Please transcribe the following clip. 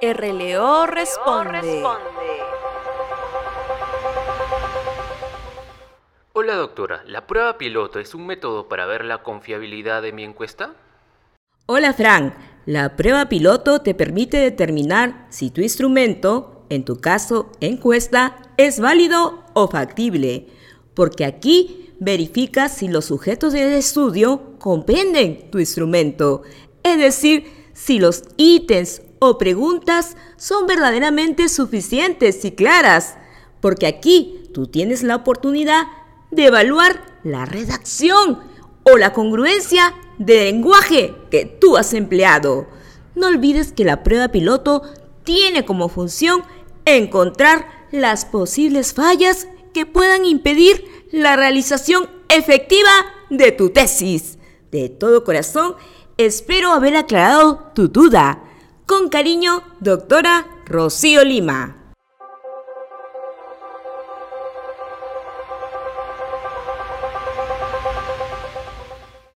RLO responde. Hola doctora, ¿la prueba piloto es un método para ver la confiabilidad de mi encuesta? Hola Frank, la prueba piloto te permite determinar si tu instrumento, en tu caso encuesta, es válido o factible, porque aquí verificas si los sujetos del estudio comprenden tu instrumento, es decir, si los ítems o preguntas son verdaderamente suficientes y claras, porque aquí tú tienes la oportunidad de evaluar la redacción o la congruencia del lenguaje que tú has empleado. No olvides que la prueba piloto tiene como función encontrar las posibles fallas que puedan impedir la realización efectiva de tu tesis. De todo corazón, espero haber aclarado tu duda. Con cariño, doctora Rocío Lima.